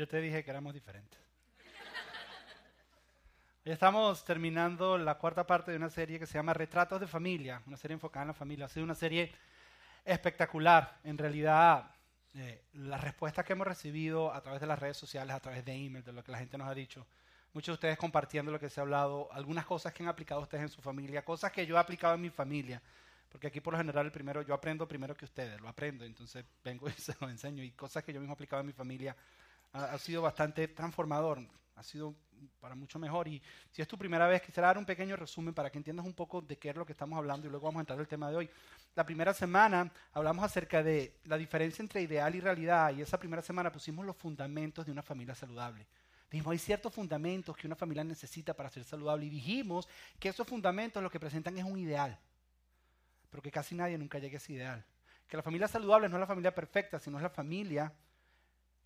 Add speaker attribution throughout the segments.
Speaker 1: Yo te dije que éramos diferentes. Hoy estamos terminando la cuarta parte de una serie que se llama Retratos de Familia, una serie enfocada en la familia. Ha sido una serie espectacular. En realidad, eh, las respuestas que hemos recibido a través de las redes sociales, a través de email, de lo que la gente nos ha dicho, muchos de ustedes compartiendo lo que se ha hablado, algunas cosas que han aplicado ustedes en su familia, cosas que yo he aplicado en mi familia, porque aquí por lo general el primero, yo aprendo primero que ustedes, lo aprendo, entonces vengo y se lo enseño, y cosas que yo mismo he aplicado en mi familia, ha, sido bastante transformador, ha sido para mucho mejor. Y si es tu primera vez, quisiera dar un pequeño resumen para que entiendas un poco de qué es lo que estamos hablando y luego vamos a entrar al tema de hoy. La primera semana hablamos acerca de la diferencia entre ideal y realidad y esa primera semana pusimos los fundamentos de una familia saludable. Dijimos, hay ciertos fundamentos que una familia necesita para ser saludable y dijimos que esos fundamentos lo que presentan es un ideal, pero que casi nadie nunca llegue a ese ideal. Que la familia saludable no es la familia perfecta, sino es la familia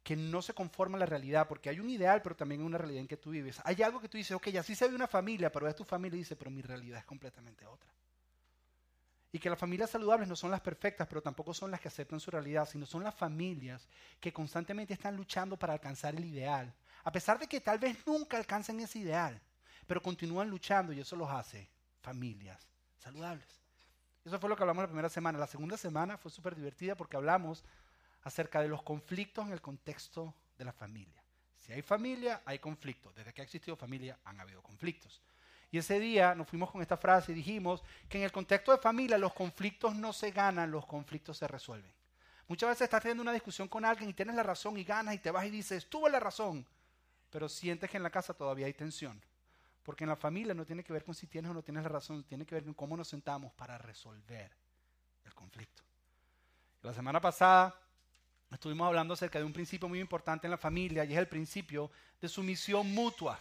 Speaker 1: que no se conforma a la realidad, porque hay un ideal, pero también hay una realidad en que tú vives. Hay algo que tú dices, ok, así se ve una familia, pero es tu familia y dice, pero mi realidad es completamente otra. Y que las familias saludables no son las perfectas, pero tampoco son las que aceptan su realidad, sino son las familias que constantemente están luchando para alcanzar el ideal, a pesar de que tal vez nunca alcancen ese ideal, pero continúan luchando y eso los hace familias saludables. Eso fue lo que hablamos la primera semana. La segunda semana fue súper divertida porque hablamos acerca de los conflictos en el contexto de la familia. Si hay familia, hay conflictos. Desde que ha existido familia, han habido conflictos. Y ese día nos fuimos con esta frase y dijimos que en el contexto de familia los conflictos no se ganan, los conflictos se resuelven. Muchas veces estás teniendo una discusión con alguien y tienes la razón y ganas y te vas y dices, tuve la razón, pero sientes que en la casa todavía hay tensión. Porque en la familia no tiene que ver con si tienes o no tienes la razón, tiene que ver con cómo nos sentamos para resolver el conflicto. La semana pasada estuvimos hablando acerca de un principio muy importante en la familia y es el principio de sumisión mutua,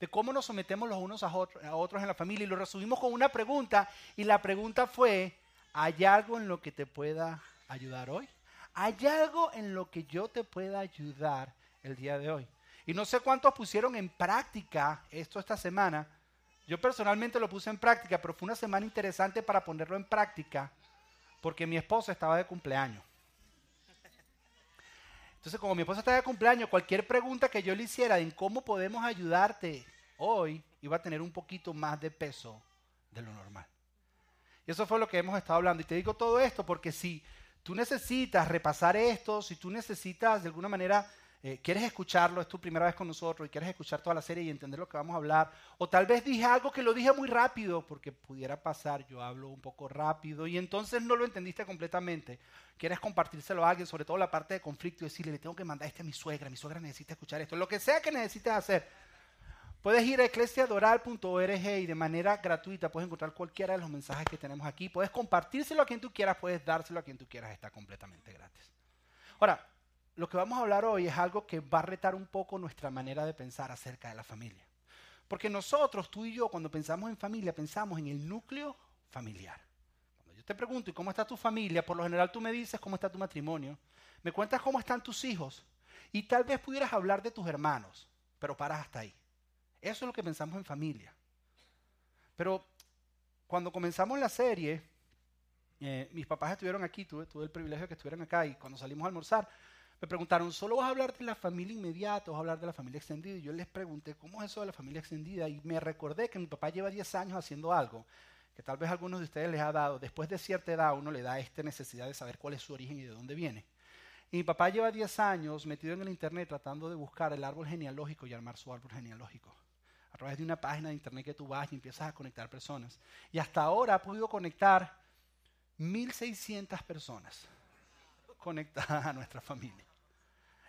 Speaker 1: de cómo nos sometemos los unos a, otros en la familia y lo resumimos con una pregunta y la pregunta fue, ¿hay algo en lo que te pueda ayudar hoy? ¿Hay algo en lo que yo te pueda ayudar el día de hoy? Y no sé cuántos pusieron en práctica esto esta semana. Yo personalmente lo puse en práctica, pero fue una semana interesante para ponerlo en práctica porque mi esposa estaba de cumpleaños. Entonces, como mi esposa está de cumpleaños, cualquier pregunta que yo le hiciera en cómo podemos ayudarte hoy iba a tener un poquito más de peso de lo normal. Y eso fue lo que hemos estado hablando. Y te digo todo esto porque si tú necesitas repasar esto, si tú necesitas de alguna manera eh, quieres escucharlo, es tu primera vez con nosotros y quieres escuchar toda la serie y entender lo que vamos a hablar, o tal vez dije algo que lo dije muy rápido, porque pudiera pasar, yo hablo un poco rápido y entonces no lo entendiste completamente, quieres compartírselo a alguien, sobre todo la parte de conflicto y decirle, le tengo que mandar este a mi suegra, mi suegra necesita escuchar esto, lo que sea que necesites hacer. Puedes ir a eclesiadoral.org y de manera gratuita puedes encontrar cualquiera de los mensajes que tenemos aquí. Puedes compartírselo a quien tú quieras, puedes dárselo a quien tú quieras, está completamente gratis. Ahora, lo que vamos a hablar hoy es algo que va a retar un poco nuestra manera de pensar acerca de la familia. Porque nosotros, tú y yo, cuando pensamos en familia, pensamos en el núcleo familiar. Cuando yo te pregunto, ¿y cómo está tu familia? Por lo general tú me dices cómo está tu matrimonio, me cuentas cómo están tus hijos y tal vez pudieras hablar de tus hermanos, pero paras hasta ahí. Eso es lo que pensamos en familia. Pero cuando comenzamos la serie, eh, mis papás estuvieron aquí, tuve, tuve el privilegio de que estuvieran acá y cuando salimos a almorzar, me preguntaron, ¿solo vas a hablar de la familia inmediata o vas a hablar de la familia extendida? Y yo les pregunté, ¿cómo es eso de la familia extendida? Y me recordé que mi papá lleva 10 años haciendo algo que tal vez a algunos de ustedes les ha dado. Después de cierta edad uno le da esta necesidad de saber cuál es su origen y de dónde viene. Y mi papá lleva 10 años metido en el internet tratando de buscar el árbol genealógico y armar su árbol genealógico. A través de una página de internet que tú vas y empiezas a conectar personas. Y hasta ahora ha podido conectar 1.600 personas conectadas a nuestra familia.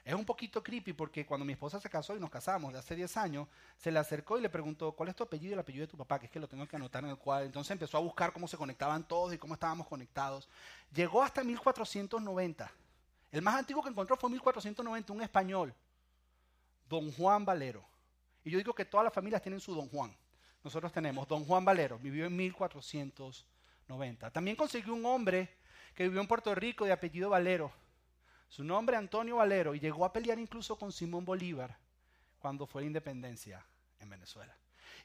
Speaker 1: Es un poquito creepy porque cuando mi esposa se casó y nos casamos hace 10 años, se le acercó y le preguntó, ¿cuál es tu apellido y el apellido de tu papá? Que es que lo tengo que anotar en el cuadro. Entonces empezó a buscar cómo se conectaban todos y cómo estábamos conectados. Llegó hasta 1490. El más antiguo que encontró fue 1490, un español, don Juan Valero. Y yo digo que todas las familias tienen su don Juan. Nosotros tenemos don Juan Valero, vivió en 1490. También consiguió un hombre que vivió en Puerto Rico de apellido Valero su nombre Antonio Valero y llegó a pelear incluso con Simón Bolívar cuando fue la independencia en Venezuela.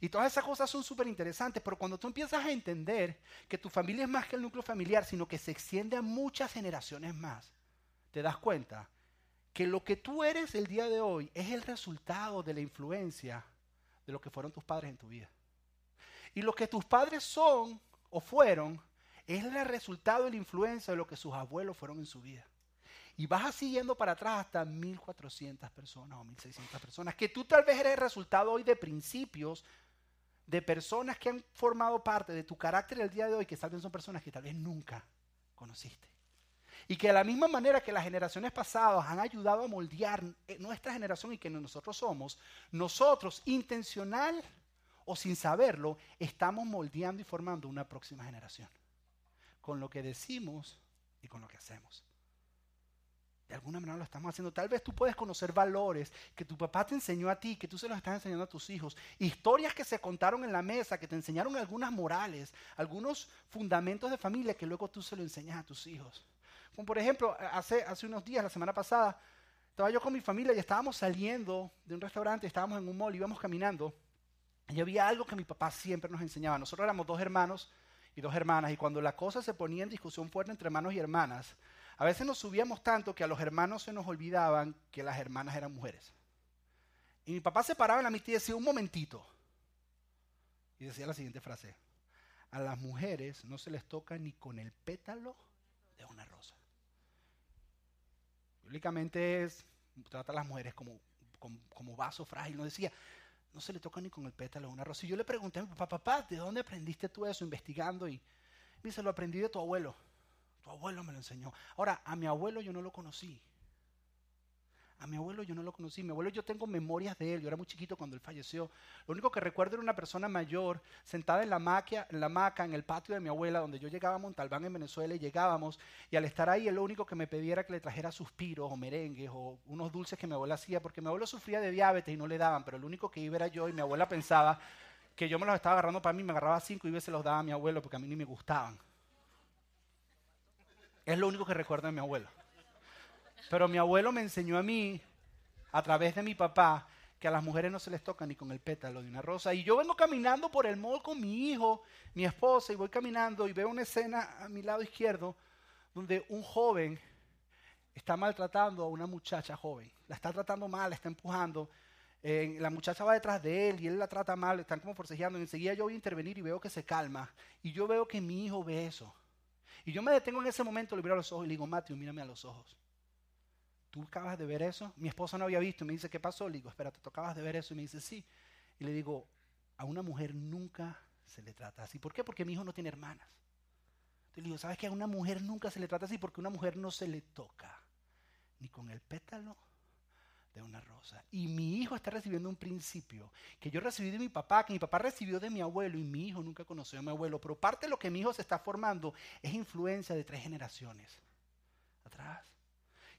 Speaker 1: Y todas esas cosas son súper interesantes, pero cuando tú empiezas a entender que tu familia es más que el núcleo familiar, sino que se extiende a muchas generaciones más, te das cuenta que lo que tú eres el día de hoy es el resultado de la influencia de lo que fueron tus padres en tu vida. Y lo que tus padres son o fueron es el resultado de la influencia de lo que sus abuelos fueron en su vida. Y vas siguiendo para atrás hasta 1.400 personas o 1.600 personas, que tú tal vez eres el resultado hoy de principios de personas que han formado parte de tu carácter el día de hoy, que tal son personas que tal vez nunca conociste. Y que de la misma manera que las generaciones pasadas han ayudado a moldear nuestra generación y que nosotros somos, nosotros intencional o sin saberlo, estamos moldeando y formando una próxima generación. Con lo que decimos y con lo que hacemos. De alguna manera lo estamos haciendo. Tal vez tú puedes conocer valores que tu papá te enseñó a ti, que tú se los estás enseñando a tus hijos. Historias que se contaron en la mesa, que te enseñaron algunas morales, algunos fundamentos de familia que luego tú se los enseñas a tus hijos. Como por ejemplo, hace, hace unos días, la semana pasada, estaba yo con mi familia y estábamos saliendo de un restaurante, estábamos en un mall, íbamos caminando. Y había algo que mi papá siempre nos enseñaba. Nosotros éramos dos hermanos y dos hermanas, y cuando la cosa se ponía en discusión fuerte entre hermanos y hermanas, a veces nos subíamos tanto que a los hermanos se nos olvidaban que las hermanas eran mujeres. Y mi papá se paraba en la mitad y decía, un momentito. Y decía la siguiente frase, a las mujeres no se les toca ni con el pétalo de una rosa. Bíblicamente es, trata a las mujeres como, como, vaso frágil. No decía, no se le toca ni con el pétalo de una rosa. Y yo le pregunté a mi papá, papá, ¿de dónde aprendiste tú eso investigando? Y me dice, lo aprendí de tu abuelo. Tu abuelo me lo enseñó. Ahora, a mi abuelo yo no lo conocí. A mi abuelo yo no lo conocí. Mi abuelo yo tengo memorias de él. Yo era muy chiquito cuando él falleció. Lo único que recuerdo era una persona mayor sentada en la, maquia, en la maca en el patio de mi abuela, donde yo llegaba a Montalbán en Venezuela y llegábamos. Y al estar ahí, él lo único que me pedía era que le trajera suspiros o merengues o unos dulces que mi abuela hacía, porque mi abuelo sufría de diabetes y no le daban, pero el único que iba era yo y mi abuela pensaba que yo me los estaba agarrando para mí, me agarraba cinco y veces los daba a mi abuelo porque a mí ni me gustaban. Es lo único que recuerdo de mi abuelo. Pero mi abuelo me enseñó a mí, a través de mi papá, que a las mujeres no se les toca ni con el pétalo de una rosa. Y yo vengo caminando por el mall con mi hijo, mi esposa, y voy caminando y veo una escena a mi lado izquierdo donde un joven está maltratando a una muchacha joven. La está tratando mal, la está empujando. Eh, la muchacha va detrás de él y él la trata mal, están como forcejeando. Y enseguida yo voy a intervenir y veo que se calma. Y yo veo que mi hijo ve eso. Y yo me detengo en ese momento, le miro a los ojos y le digo, Matthew, mírame a los ojos. ¿Tú acabas de ver eso? Mi esposa no había visto me dice, ¿qué pasó? Le digo, espérate, ¿tú acabas de ver eso? Y me dice, sí. Y le digo, a una mujer nunca se le trata así. ¿Por qué? Porque mi hijo no tiene hermanas. Entonces le digo, ¿sabes que a una mujer nunca se le trata así? Porque una mujer no se le toca ni con el pétalo de una rosa. Y mi hijo está recibiendo un principio que yo recibí de mi papá, que mi papá recibió de mi abuelo y mi hijo nunca conoció a mi abuelo. Pero parte de lo que mi hijo se está formando es influencia de tres generaciones atrás.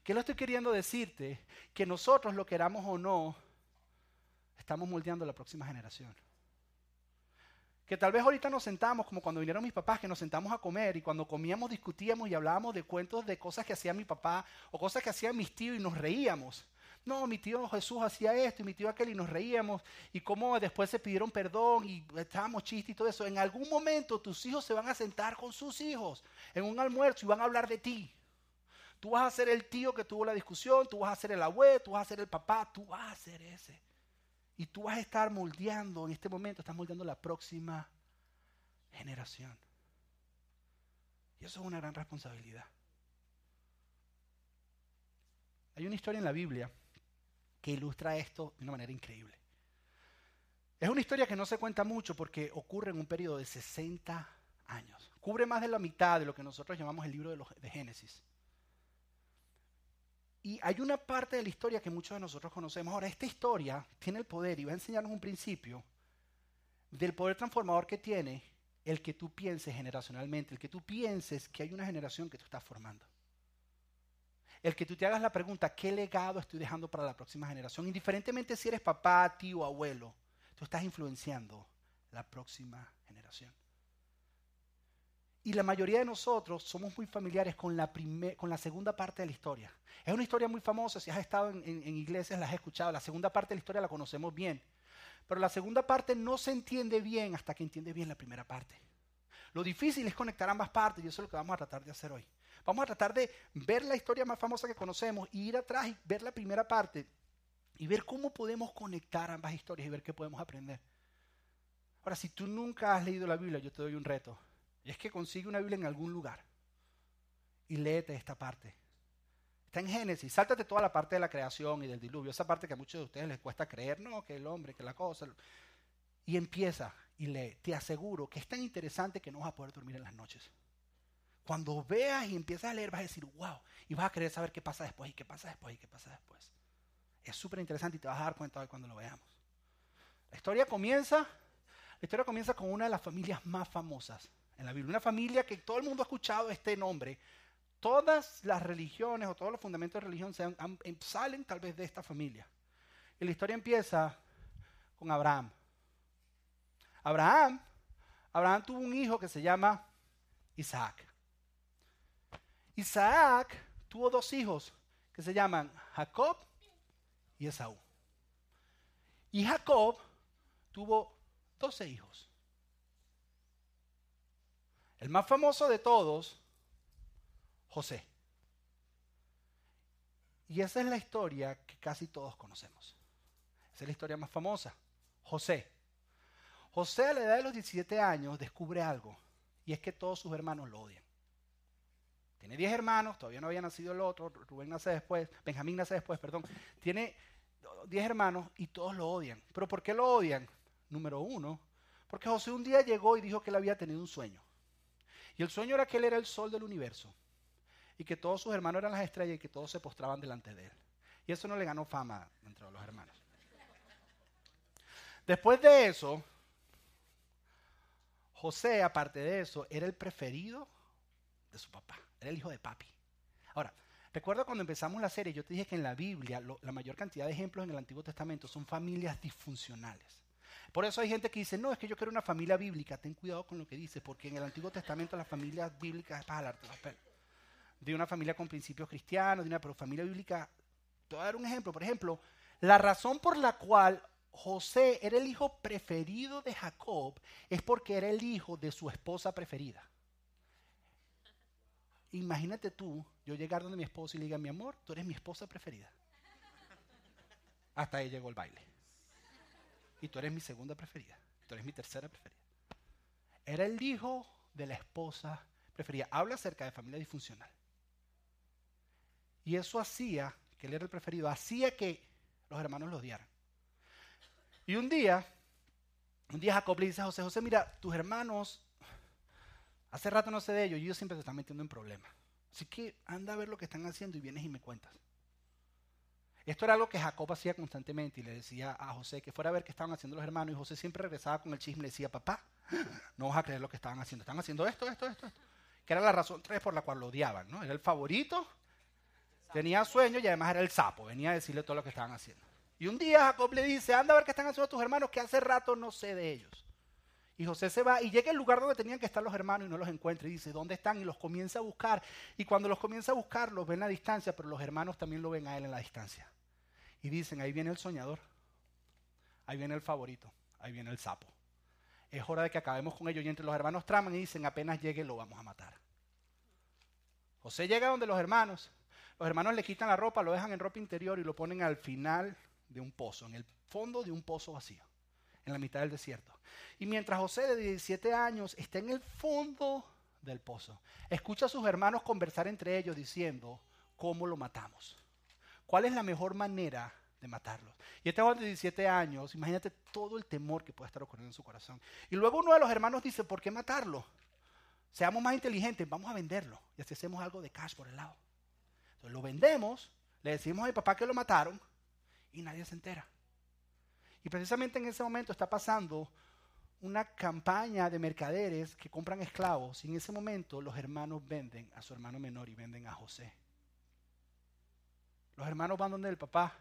Speaker 1: ¿Qué lo estoy queriendo decirte? Que nosotros, lo queramos o no, estamos moldeando la próxima generación. Que tal vez ahorita nos sentamos, como cuando vinieron mis papás, que nos sentamos a comer y cuando comíamos discutíamos y hablábamos de cuentos de cosas que hacía mi papá o cosas que hacían mis tíos y nos reíamos no, mi tío Jesús hacía esto y mi tío aquel y nos reíamos y cómo después se pidieron perdón y estábamos chistes y todo eso. En algún momento tus hijos se van a sentar con sus hijos en un almuerzo y van a hablar de ti. Tú vas a ser el tío que tuvo la discusión, tú vas a ser el abuelo, tú vas a ser el papá, tú vas a ser ese. Y tú vas a estar moldeando, en este momento estás moldeando la próxima generación. Y eso es una gran responsabilidad. Hay una historia en la Biblia que ilustra esto de una manera increíble. Es una historia que no se cuenta mucho porque ocurre en un periodo de 60 años. Cubre más de la mitad de lo que nosotros llamamos el libro de, los, de Génesis. Y hay una parte de la historia que muchos de nosotros conocemos. Ahora, esta historia tiene el poder y va a enseñarnos un principio del poder transformador que tiene el que tú pienses generacionalmente, el que tú pienses que hay una generación que tú estás formando el que tú te hagas la pregunta, ¿qué legado estoy dejando para la próxima generación? Indiferentemente si eres papá, tío, abuelo, tú estás influenciando la próxima generación. Y la mayoría de nosotros somos muy familiares con la, segunda parte de la historia. Es una historia muy famosa, si has estado en, en iglesias la has escuchado, la segunda parte de la historia la conocemos bien. Pero la segunda parte no se entiende bien hasta que entiendes bien la primera parte. Lo difícil es conectar ambas partes y eso es lo que vamos a tratar de hacer hoy. Vamos a tratar de ver la historia más famosa que conocemos y ir atrás y ver la primera parte y ver cómo podemos conectar ambas historias y ver qué podemos aprender. Ahora, si tú nunca has leído la Biblia, yo te doy un reto. Y es que consigue una Biblia en algún lugar y léete esta parte. Está en Génesis. Sáltate toda la parte de la creación y del diluvio. Esa parte que a muchos de ustedes les cuesta creer, no, que el hombre, que la cosa. Y empieza y lee. Te aseguro que es tan interesante que no vas a poder dormir en las noches. Cuando veas y empiezas a leer, vas a decir, wow, y vas a querer saber qué pasa después, y qué pasa después, y qué pasa después. Es súper interesante y te vas a dar cuenta de cuando lo veamos. La historia comienza, la historia comienza con una de las familias más famosas en la Biblia. Una familia que todo el mundo ha escuchado este nombre. Todas las religiones o todos los fundamentos de religión em, salen tal vez de esta familia. Y la historia empieza con Abraham. Abraham, Abraham tuvo un hijo que se llama Isaac. Isaac tuvo dos hijos que se llaman Jacob y Esaú. Y Jacob tuvo doce hijos. El más famoso de todos, José. Y esa es la historia que casi todos conocemos. Esa es la historia más famosa. José. José a la edad de los 17 años descubre algo, y es que todos sus hermanos lo odian. Tiene 10 hermanos, todavía no había nacido el otro, Rubén nace después, Benjamín nace después, perdón. Tiene 10 hermanos y todos lo odian. ¿Pero por qué lo odian? Número uno, porque José un día llegó y dijo que él había tenido un sueño. Y el sueño era que él era el sol del universo y que todos sus hermanos eran las estrellas y que todos se postraban delante de él. Y eso no le ganó fama entre los hermanos. Después de eso, José, aparte de eso, era el preferido de su papá. Era el hijo de papi. Ahora, recuerda cuando empezamos la serie, yo te dije que en la Biblia la mayor cantidad de ejemplos en el Antiguo Testamento son familias disfuncionales. Por eso hay gente que dice, no, es que yo quiero una familia bíblica. Ten cuidado con lo que dices, porque en el Antiguo Testamento las familias bíblicas es para jalarte. De una familia con principios cristianos, de una pero familia bíblica. Te voy a dar un ejemplo. Por ejemplo, la razón por la cual José era el hijo preferido de Jacob es porque era el hijo de su esposa preferida. Imagínate tú, yo llegar donde mi esposa y le diga, mi amor, tú eres mi esposa preferida. Hasta ahí llegó el baile. Y tú eres mi segunda preferida. Tú eres mi tercera preferida. Era el hijo de la esposa preferida. Habla acerca de familia disfuncional. Y eso hacía, que él era el preferido, hacía que los hermanos lo odiaran. Y un día, un día Jacob le dice a José, José, mira, tus hermanos Hace rato no sé de ellos y ellos siempre se están metiendo en problemas. Así que anda a ver lo que están haciendo y vienes y me cuentas. Esto era algo que Jacob hacía constantemente y le decía a José que fuera a ver qué estaban haciendo los hermanos y José siempre regresaba con el chisme y le decía, papá, no vas a creer lo que estaban haciendo. Están haciendo esto, esto, esto, esto. Que era la razón tres por la cual lo odiaban, ¿no? Era el favorito, tenía sueño y además era el sapo. Venía a decirle todo lo que estaban haciendo. Y un día Jacob le dice, anda a ver qué están haciendo tus hermanos que hace rato no sé de ellos. Y José se va y llega al lugar donde tenían que estar los hermanos y no los encuentra. Y dice, ¿dónde están? Y los comienza a buscar. Y cuando los comienza a buscar, los ven a distancia, pero los hermanos también lo ven a él en la distancia. Y dicen, ahí viene el soñador. Ahí viene el favorito. Ahí viene el sapo. Es hora de que acabemos con ellos. Y entre los hermanos traman y dicen, apenas llegue lo vamos a matar. José llega donde los hermanos. Los hermanos le quitan la ropa, lo dejan en ropa interior y lo ponen al final de un pozo, en el fondo de un pozo vacío en la mitad del desierto. Y mientras José de 17 años está en el fondo del pozo, escucha a sus hermanos conversar entre ellos diciendo, ¿cómo lo matamos? ¿Cuál es la mejor manera de matarlo? Y este joven de 17 años, imagínate todo el temor que puede estar ocurriendo en su corazón. Y luego uno de los hermanos dice, ¿por qué matarlo? Seamos más inteligentes, vamos a venderlo y así hacemos algo de cash por el lado. Entonces lo vendemos, le decimos a mi papá que lo mataron y nadie se entera. Y precisamente en ese momento está pasando una campaña de mercaderes que compran esclavos y en ese momento los hermanos venden a su hermano menor y venden a José. Los hermanos van donde el papá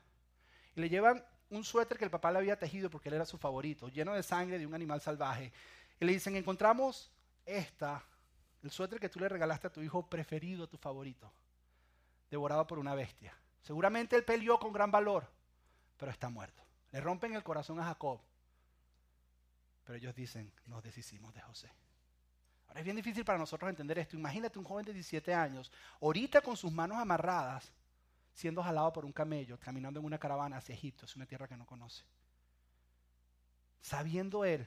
Speaker 1: y le llevan un suéter que el papá le había tejido porque él era su favorito, lleno de sangre de un animal salvaje. Y le dicen, encontramos esta, el suéter que tú le regalaste a tu hijo preferido, tu favorito, devorado por una bestia. Seguramente él peleó con gran valor, pero está muerto. Le rompen el corazón a Jacob. Pero ellos dicen, nos deshicimos de José. Ahora es bien difícil para nosotros entender esto. Imagínate un joven de 17 años, ahorita con sus manos amarradas, siendo jalado por un camello, caminando en una caravana hacia Egipto, es una tierra que no conoce. Sabiendo él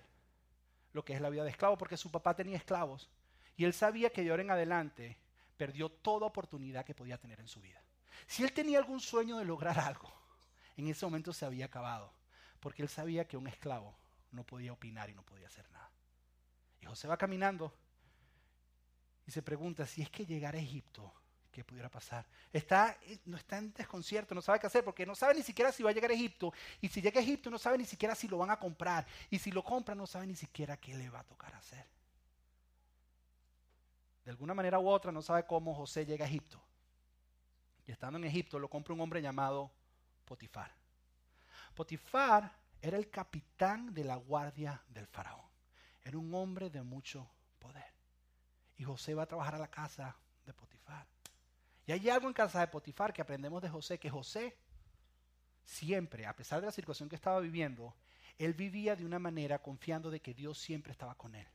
Speaker 1: lo que es la vida de esclavo, porque su papá tenía esclavos, y él sabía que de ahora en adelante perdió toda oportunidad que podía tener en su vida. Si él tenía algún sueño de lograr algo, en ese momento se había acabado, porque él sabía que un esclavo no podía opinar y no podía hacer nada. Y José va caminando y se pregunta si es que llegar a Egipto, ¿qué pudiera pasar? Está, no está en desconcierto, no sabe qué hacer, porque no sabe ni siquiera si va a llegar a Egipto. Y si llega a Egipto, no sabe ni siquiera si lo van a comprar. Y si lo compran, no sabe ni siquiera qué le va a tocar hacer. De alguna manera u otra, no sabe cómo José llega a Egipto. Y estando en Egipto, lo compra un hombre llamado Potifar. Potifar era el capitán de la guardia del faraón. Era un hombre de mucho poder. Y José va a trabajar a la casa de Potifar. Y hay algo en casa de Potifar que aprendemos de José, que José siempre, a pesar de la situación que estaba viviendo, él vivía de una manera confiando de que Dios siempre estaba con él.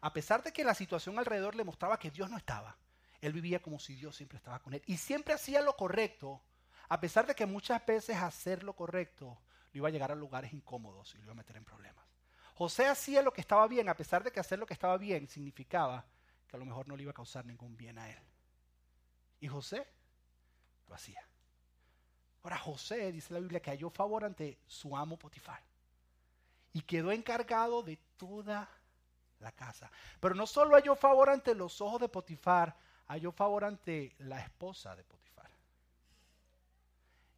Speaker 1: A pesar de que la situación alrededor le mostraba que Dios no estaba, él vivía como si Dios siempre estaba con él. Y siempre hacía lo correcto, a pesar de que muchas veces hacer lo correcto lo iba a llegar a lugares incómodos y lo iba a meter en problemas. José hacía lo que estaba bien, a pesar de que hacer lo que estaba bien significaba que a lo mejor no le iba a causar ningún bien a él. Y José lo hacía. Ahora José, dice la Biblia, que halló favor ante su amo Potifar. Y quedó encargado de toda la casa. Pero no solo halló favor ante los ojos de Potifar, halló favor ante la esposa de Potifar.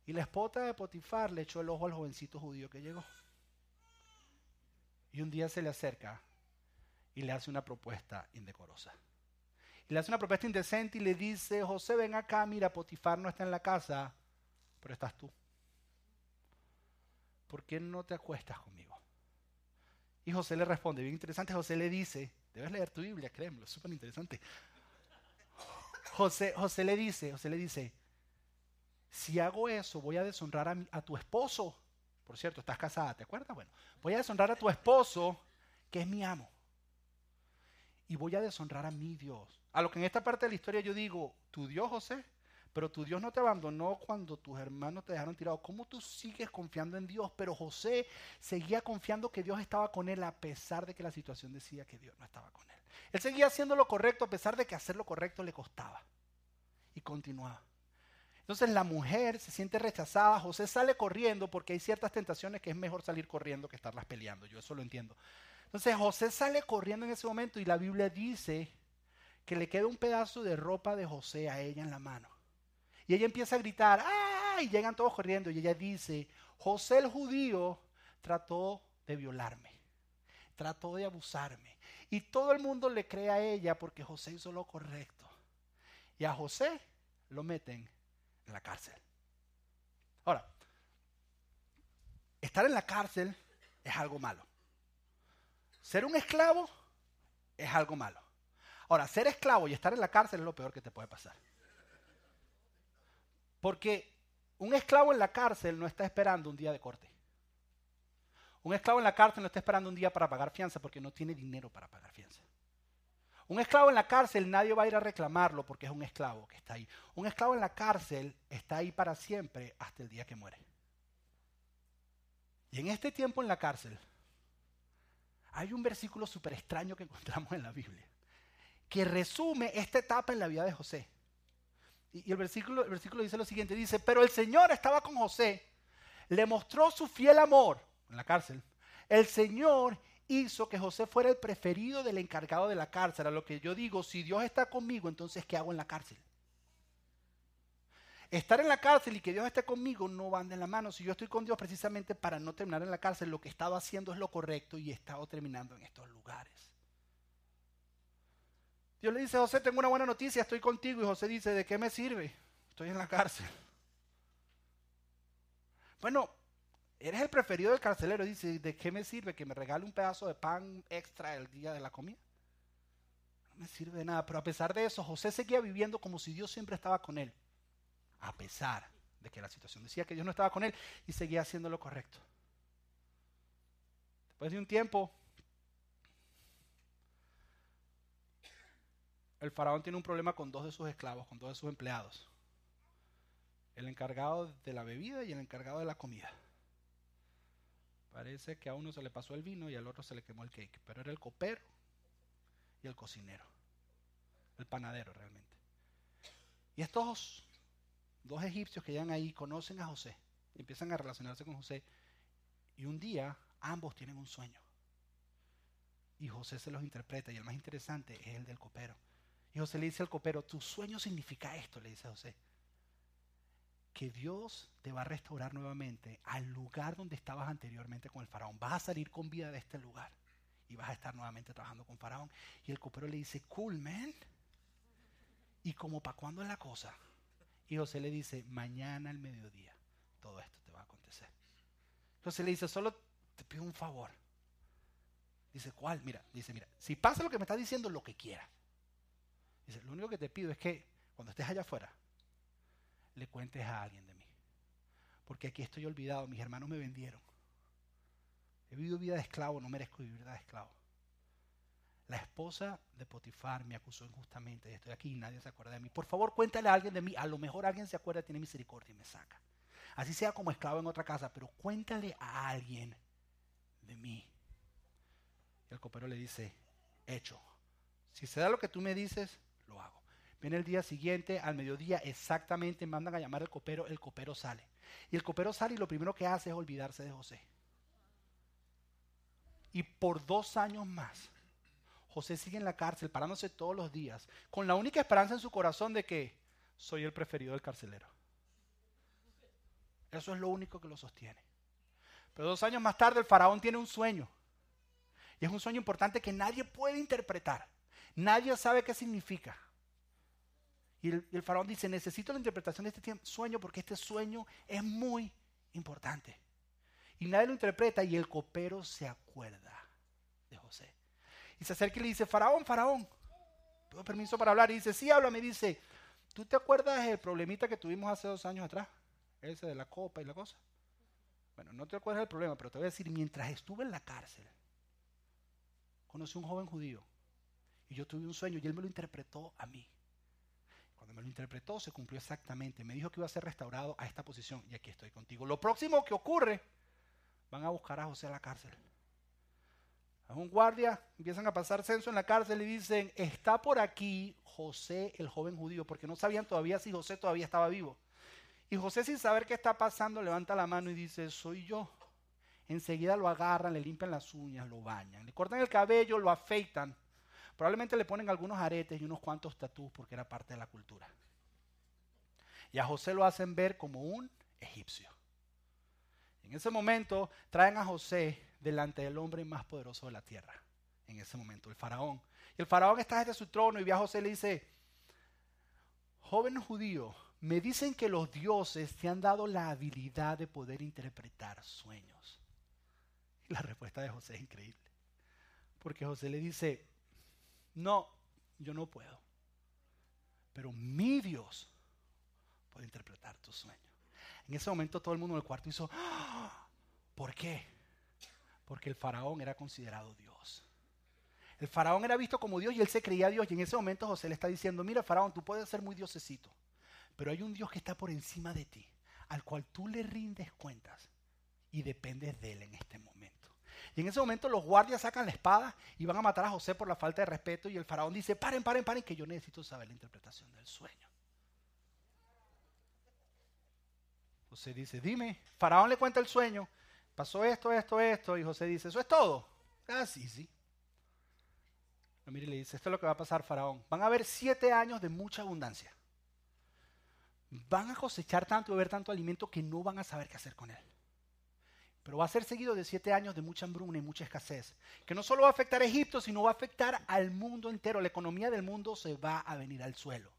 Speaker 1: Y la esposa de Potifar le echó el ojo al jovencito judío que llegó. Y un día se le acerca y le hace una propuesta indecorosa. Y le hace una propuesta indecente y le dice, José, ven acá, mira, Potifar no está en la casa, pero estás tú. ¿Por qué no te acuestas conmigo? Y José le responde, bien interesante, José le dice, debes leer tu Biblia, créemelo, súper interesante. José, José le dice, José le dice, si hago eso, voy a deshonrar a, a tu esposo. Por cierto, estás casada, ¿te acuerdas? Bueno, voy a deshonrar a tu esposo, que es mi amo. Y voy a deshonrar a mi Dios. A lo que en esta parte de la historia yo digo, tu Dios, José, pero tu Dios no te abandonó cuando tus hermanos te dejaron tirado. ¿Cómo tú sigues confiando en Dios? Pero José seguía confiando que Dios estaba con él a pesar de que la situación decía que Dios no estaba con él. Él seguía haciendo lo correcto a pesar de que hacer lo correcto le costaba. Y continuaba. Entonces la mujer se siente rechazada, José sale corriendo porque hay ciertas tentaciones que es mejor salir corriendo que estarlas peleando, yo eso lo entiendo. Entonces José sale corriendo en ese momento y la Biblia dice que le queda un pedazo de ropa de José a ella en la mano. Y ella empieza a gritar, ¡ah! Y llegan todos corriendo y ella dice, José el judío trató de violarme, trató de abusarme. Y todo el mundo le cree a ella porque José hizo lo correcto. Y a José lo meten la cárcel. Ahora, estar en la cárcel es algo malo. Ser un esclavo es algo malo. Ahora, ser esclavo y estar en la cárcel es lo peor que te puede pasar. Porque un esclavo en la cárcel no está esperando un día de corte. Un esclavo en la cárcel no está esperando un día para pagar fianza porque no tiene dinero para pagar fianza. Un esclavo en la cárcel nadie va a ir a reclamarlo porque es un esclavo que está ahí. Un esclavo en la cárcel está ahí para siempre hasta el día que muere. Y en este tiempo en la cárcel hay un versículo súper extraño que encontramos en la Biblia que resume esta etapa en la vida de José. Y, el, versículo, el versículo dice lo siguiente, dice, pero el Señor estaba con José, le mostró su fiel amor en la cárcel. El Señor hizo que José fuera el preferido del encargado de la cárcel. A lo que yo digo, si Dios está conmigo, entonces ¿qué hago en la cárcel? Estar en la cárcel y que Dios esté conmigo no van de la mano. Si yo estoy con Dios precisamente para no terminar en la cárcel, lo que he estado haciendo es lo correcto y he estado terminando en estos lugares. Dios le dice, José, tengo una buena noticia, estoy contigo. Y José dice, ¿de qué me sirve? Estoy en la cárcel. Bueno, eres el preferido del carcelero. Dice, ¿de qué me sirve que me regale un pedazo de pan extra el día de la comida? No me sirve de nada. Pero a pesar de eso, José seguía viviendo como si Dios siempre estaba con él. A pesar de que la situación decía que Dios no estaba con él y seguía haciendo lo correcto. Después de un tiempo, el faraón tiene un problema con dos de sus esclavos, con dos de sus empleados. El encargado de la bebida y el encargado de la comida. Parece que a uno se le pasó el vino y al otro se le quemó el cake, pero era el copero y el cocinero, el panadero realmente. Y estos dos egipcios que llegan ahí conocen a José, empiezan a relacionarse con José y un día ambos tienen un sueño. Y José se los interpreta y el más interesante es el del copero. Y José le dice al copero, tu sueño significa esto, le dice José. Que Dios te va a restaurar nuevamente al lugar donde estabas anteriormente con el faraón. Vas a salir con vida de este lugar y vas a estar nuevamente trabajando con faraón. Y el copero le dice, cool, man. ¿Y como para cuándo es la cosa? Y José le dice, mañana al mediodía todo esto te va a acontecer. José le dice, solo te pido un favor. Dice, ¿cuál? Mira, dice, mira, si pasa lo que me está diciendo, lo que quiera. Dice, lo único que te pido es que cuando estés allá afuera, le cuentes a alguien de mí. Porque aquí estoy olvidado, mis hermanos me vendieron. He vivido vida de esclavo, no merezco vivir de esclavo. La esposa de Potifar me acusó injustamente y estoy aquí y nadie se acuerda de mí. Por favor, cuéntale a alguien de mí. A lo mejor alguien se acuerda, tiene misericordia y me saca. Así sea como esclavo en otra casa, pero cuéntale a alguien de mí. El copero le dice, hecho. Si se da lo que tú me dices, lo hago. Viene el día siguiente, al mediodía, exactamente, mandan a llamar al copero, el copero sale. Y el copero sale y lo primero que hace es olvidarse de José. Y por dos años más, José sigue en la cárcel, parándose todos los días, con la única esperanza en su corazón de que soy el preferido del carcelero. Eso es lo único que lo sostiene. Pero dos años más tarde el faraón tiene un sueño. Y es un sueño importante que nadie puede interpretar. Nadie sabe qué significa. Y el, faraón dice, necesito la interpretación de este sueño porque este sueño es muy importante. Y nadie lo interpreta y el copero se acuerda de José. Y se acerca y le dice, faraón, faraón, ¿tengo permiso para hablar? Y dice, sí, háblame. Y dice, ¿tú te acuerdas del problemita que tuvimos hace dos años atrás? Ese de la copa y la cosa. Bueno, no te acuerdas del problema, pero te voy a decir, mientras estuve en la cárcel, conocí a un joven judío y yo tuve un sueño y él me lo interpretó a mí. Cuando me lo interpretó se cumplió exactamente. Me dijo que iba a ser restaurado a esta posición y aquí estoy contigo. Lo próximo que ocurre, van a buscar a José a la cárcel. A un guardia empiezan a pasar censo en la cárcel y dicen, está por aquí José el joven judío, porque no sabían todavía si José todavía estaba vivo. Y José sin saber qué está pasando levanta la mano y dice, soy yo. Enseguida lo agarran, le limpian las uñas, lo bañan, le cortan el cabello, lo afeitan Probablemente le ponen algunos aretes y unos cuantos tatús porque era parte de la cultura. Y a José lo hacen ver como un egipcio. En ese momento traen a José delante del hombre más poderoso de la tierra. En ese momento, el faraón. Y el faraón está desde su trono y ve a José y le dice, joven judío, me dicen que los dioses te han dado la habilidad de poder interpretar sueños. Y la respuesta de José es increíble. Porque José le dice, no, yo no puedo. Pero mi Dios puede interpretar tu sueño. En ese momento todo el mundo en el cuarto hizo, ¡Ah! ¿por qué? Porque el faraón era considerado Dios. El faraón era visto como Dios y él se creía Dios. Y en ese momento José le está diciendo, mira faraón, tú puedes ser muy diosecito, pero hay un Dios que está por encima de ti, al cual tú le rindes cuentas y dependes de él en este momento. Y en ese momento los guardias sacan la espada y van a matar a José por la falta de respeto y el faraón dice, paren, paren, paren, que yo necesito saber la interpretación del sueño. José dice, dime, faraón le cuenta el sueño, pasó esto, esto, esto, y José dice, ¿eso es todo? Ah, sí, sí. mire, le dice, esto es lo que va a pasar, faraón. Van a haber siete años de mucha abundancia. Van a cosechar tanto y beber tanto alimento que no van a saber qué hacer con él. Pero va a ser seguido de siete años de mucha hambruna y mucha escasez, que no solo va a afectar a Egipto, sino va a afectar al mundo entero. La economía del mundo se va a venir al suelo.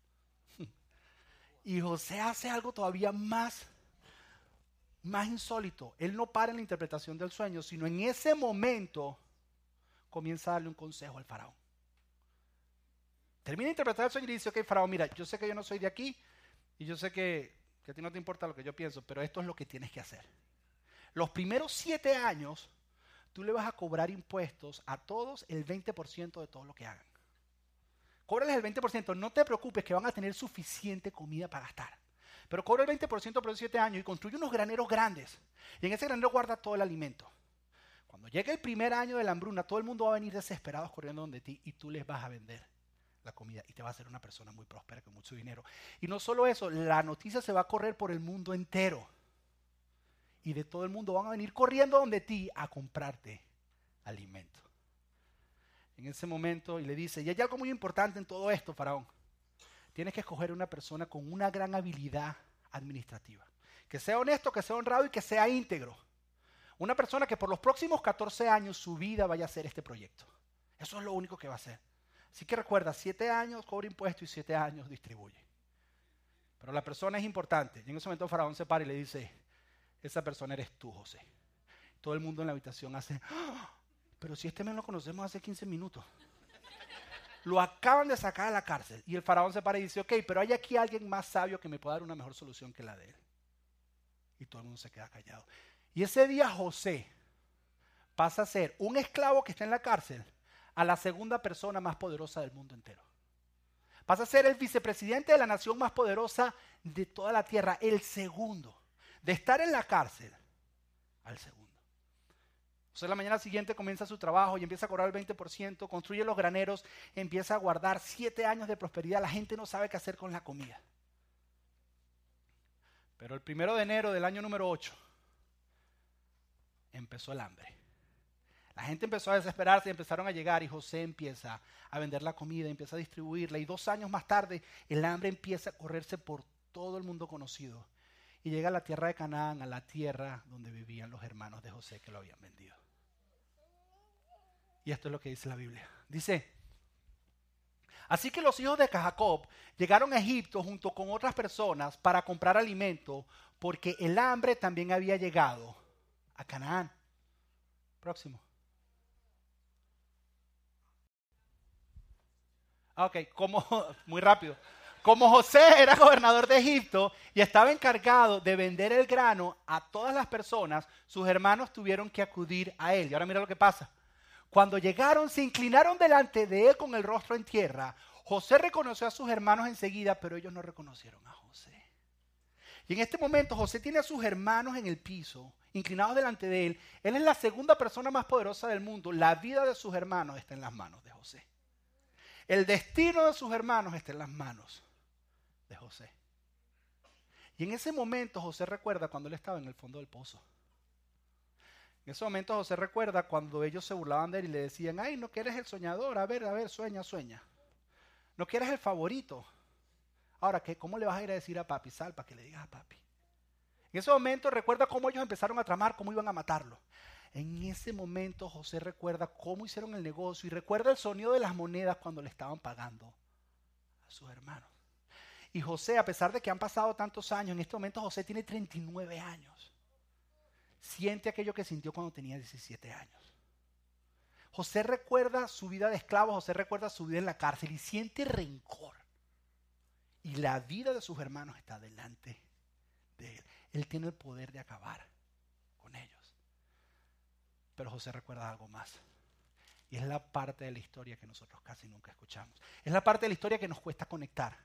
Speaker 1: Y José hace algo todavía más, más insólito. Él no para en la interpretación del sueño, sino en ese momento comienza a darle un consejo al faraón. Termina de interpretar el sueño y dice, ok, faraón, mira, yo sé que yo no soy de aquí y yo sé que, que a ti no te importa lo que yo pienso, pero esto es lo que tienes que hacer. Los primeros siete años, tú le vas a cobrar impuestos a todos el 20% de todo lo que hagan. Cóbrales el 20%, no te preocupes que van a tener suficiente comida para gastar. Pero cobra el 20% por los 7 años y construye unos graneros grandes. Y en ese granero guarda todo el alimento. Cuando llegue el primer año de la hambruna, todo el mundo va a venir desesperado corriendo donde ti y tú les vas a vender la comida y te va a ser una persona muy próspera con mucho dinero. Y no solo eso, la noticia se va a correr por el mundo entero. Y de todo el mundo van a venir corriendo donde ti a comprarte alimento. En ese momento, y le dice, y hay algo muy importante en todo esto, faraón. Tienes que escoger una persona con una gran habilidad administrativa. Que sea honesto, que sea honrado y que sea íntegro. Una persona que por los próximos 14 años su vida vaya a hacer este proyecto. Eso es lo único que va a hacer. Así que recuerda, 7 años cobra impuestos y 7 años distribuye. Pero la persona es importante. Y en ese momento Faraón se para y le dice, esa persona eres tú, José. Todo el mundo en la habitación hace, ¡Ah! pero si este me lo conocemos hace 15 minutos. Lo acaban de sacar a la cárcel. Y el faraón se para y dice, ok, pero hay aquí alguien más sabio que me pueda dar una mejor solución que la de él. Y todo el mundo se queda callado. Y ese día José pasa a ser un esclavo que está en la cárcel a la segunda persona más poderosa del mundo entero. Pasa a ser el vicepresidente de la nación más poderosa de toda la tierra, el segundo. De estar en la cárcel al segundo. Entonces la mañana siguiente comienza su trabajo y empieza a cobrar el 20%, construye los graneros, empieza a guardar siete años de prosperidad. La gente no sabe qué hacer con la comida. Pero el primero de enero del año número 8 empezó el hambre. La gente empezó a desesperarse y empezaron a llegar y José empieza a vender la comida, empieza a distribuirla y dos años más tarde el hambre empieza a correrse por todo el mundo conocido y llega a la tierra de Canaán, a la tierra donde vivían los hermanos de José que lo habían vendido. Y esto es lo que dice la Biblia. Dice, así que los hijos de Jacob llegaron a Egipto junto con otras personas para comprar alimento porque el hambre también había llegado a Canaán. Próximo. Ok, como, muy rápido. Como José era gobernador de Egipto y estaba encargado de vender el grano a todas las personas, sus hermanos tuvieron que acudir a él. Y ahora mira lo que pasa. Cuando llegaron, se inclinaron delante de él con el rostro en tierra. José reconoció a sus hermanos enseguida, pero ellos no reconocieron a José. Y en este momento José tiene a sus hermanos en el piso, inclinados delante de él. Él es la segunda persona más poderosa del mundo. La vida de sus hermanos está en las manos de José. El destino de sus hermanos está en las manos José. Y en ese momento José recuerda cuando él estaba en el fondo del pozo. En ese momento José recuerda cuando ellos se burlaban de él y le decían, ay, no quieres el soñador, a ver, a ver, sueña, sueña. No quieres el favorito. Ahora, ¿qué, ¿cómo le vas a ir a decir a papi? Sal para que le digas a papi. En ese momento recuerda cómo ellos empezaron a tramar, cómo iban a matarlo. En ese momento José recuerda cómo hicieron el negocio y recuerda el sonido de las monedas cuando le estaban pagando a sus hermanos. Y José, a pesar de que han pasado tantos años, en este momento José tiene 39 años siente aquello que sintió cuando tenía 17 años. José recuerda su vida de esclavo, José recuerda su vida en la cárcel y siente rencor. Y la vida de sus hermanos está delante de él. Él tiene el poder de acabar con ellos. Pero José recuerda algo más. Y es la parte de la historia que nosotros casi nunca escuchamos. Es la parte de la historia que nos cuesta conectar.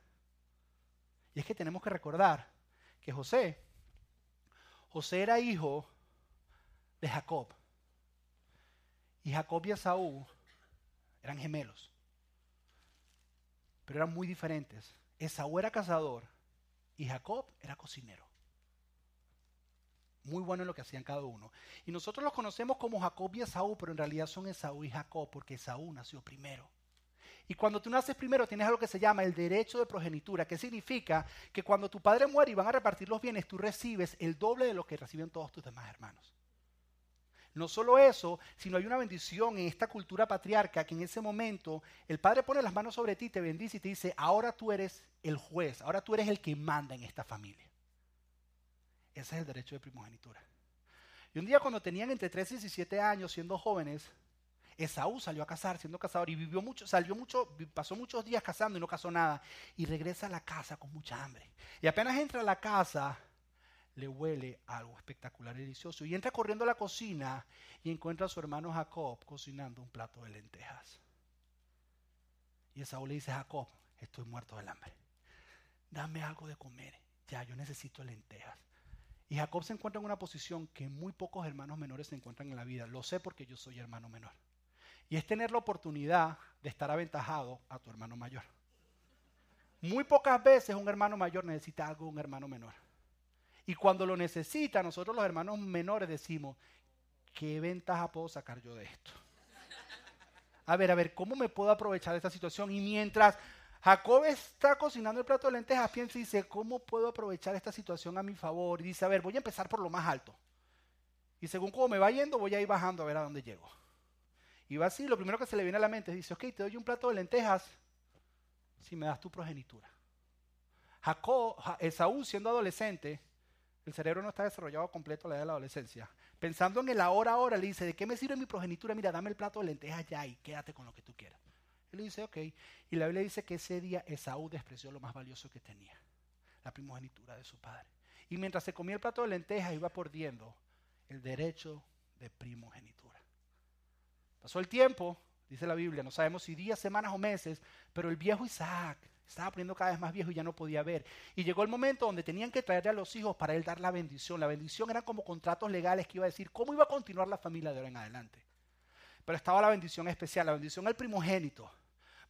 Speaker 1: Y es que tenemos que recordar que José, José era hijo de Jacob. Y Jacob y Esaú eran gemelos, pero eran muy diferentes. Esaú era cazador y Jacob era cocinero. Muy bueno en lo que hacían cada uno. Y nosotros los conocemos como Jacob y Esaú, pero en realidad son Esaú y Jacob porque Esaú nació primero. Y cuando tú naces primero tienes algo que se llama el derecho de progenitura, que significa que cuando tu padre muere y van a repartir los bienes, tú recibes el doble de lo que reciben todos tus demás hermanos. No solo eso, sino hay una bendición en esta cultura patriarca que en ese momento el Padre pone las manos sobre ti, te bendice y te dice, ahora tú eres el juez, ahora tú eres el que manda en esta familia. Ese es el derecho de primogenitura. Y un día cuando tenían entre 13 y 17 años, siendo jóvenes, Esaú salió a cazar, siendo cazador, y vivió mucho, salió mucho, pasó muchos días cazando y no cazó nada. Y regresa a la casa con mucha hambre. Y apenas entra a la casa, le huele algo espectacular y delicioso. Y entra corriendo a la cocina y encuentra a su hermano Jacob cocinando un plato de lentejas. Y Esaú le dice Jacob, estoy muerto del hambre. Dame algo de comer. Ya, yo necesito lentejas. Y Jacob se encuentra en una posición que muy pocos hermanos menores se encuentran en la vida. Lo sé porque yo soy hermano menor. Y es tener la oportunidad de estar aventajado a tu hermano mayor. Muy pocas veces un hermano mayor necesita algo de un hermano menor. Y cuando lo necesita, nosotros los hermanos menores decimos, ¿qué ventaja puedo sacar yo de esto? A ver, a ver, ¿cómo me puedo aprovechar de esta situación? Y mientras Jacob está cocinando el plato de lentejas, piensa y dice, ¿cómo puedo aprovechar esta situación a mi favor? Y dice, a ver, voy a empezar por lo más alto. Y según cómo me va yendo, voy a ir bajando a ver a dónde llego. Y va así, lo primero que se le viene a la mente es, dice, ok, te doy un plato de lentejas si me das tu progenitura. Jacob, Esaú siendo adolescente, el cerebro no está desarrollado completo a la edad de la adolescencia. Pensando en el ahora, ahora, le dice, ¿de qué me sirve mi progenitura? Mira, dame el plato de lentejas ya y quédate con lo que tú quieras. Él dice, ok. Y la Biblia dice que ese día Esaú despreció lo más valioso que tenía, la primogenitura de su padre. Y mientras se comía el plato de lentejas, iba perdiendo el derecho de primogenitura. Pasó el tiempo, dice la Biblia, no sabemos si días, semanas o meses, pero el viejo Isaac estaba poniendo cada vez más viejo y ya no podía ver. Y llegó el momento donde tenían que traerle a los hijos para él dar la bendición. La bendición eran como contratos legales que iba a decir cómo iba a continuar la familia de ahora en adelante. Pero estaba la bendición especial, la bendición al primogénito,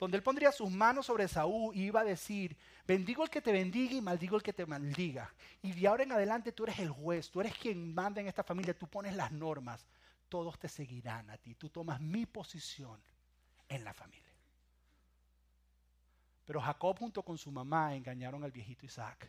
Speaker 1: donde él pondría sus manos sobre Saúl y iba a decir, bendigo el que te bendiga y maldigo el que te maldiga. Y de ahora en adelante tú eres el juez, tú eres quien manda en esta familia, tú pones las normas, todos te seguirán a ti, tú tomas mi posición en la familia. Pero Jacob junto con su mamá engañaron al viejito Isaac.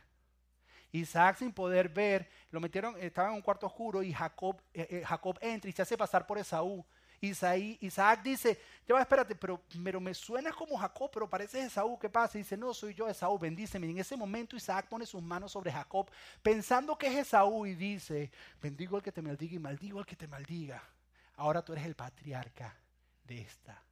Speaker 1: Isaac sin poder ver, lo metieron, estaba en un cuarto oscuro y Jacob, eh, eh, Jacob entra y se hace pasar por Esaú. Isaac dice, ya va, espérate, pero, pero me suena como Jacob, pero parece Esaú, ¿qué pasa? Y dice, no, soy yo Esaú, bendíceme. Y en ese momento Isaac pone sus manos sobre Jacob, pensando que es Esaú y dice, bendigo al que te maldiga y maldigo al que te maldiga. Ahora tú eres el patriarca de esta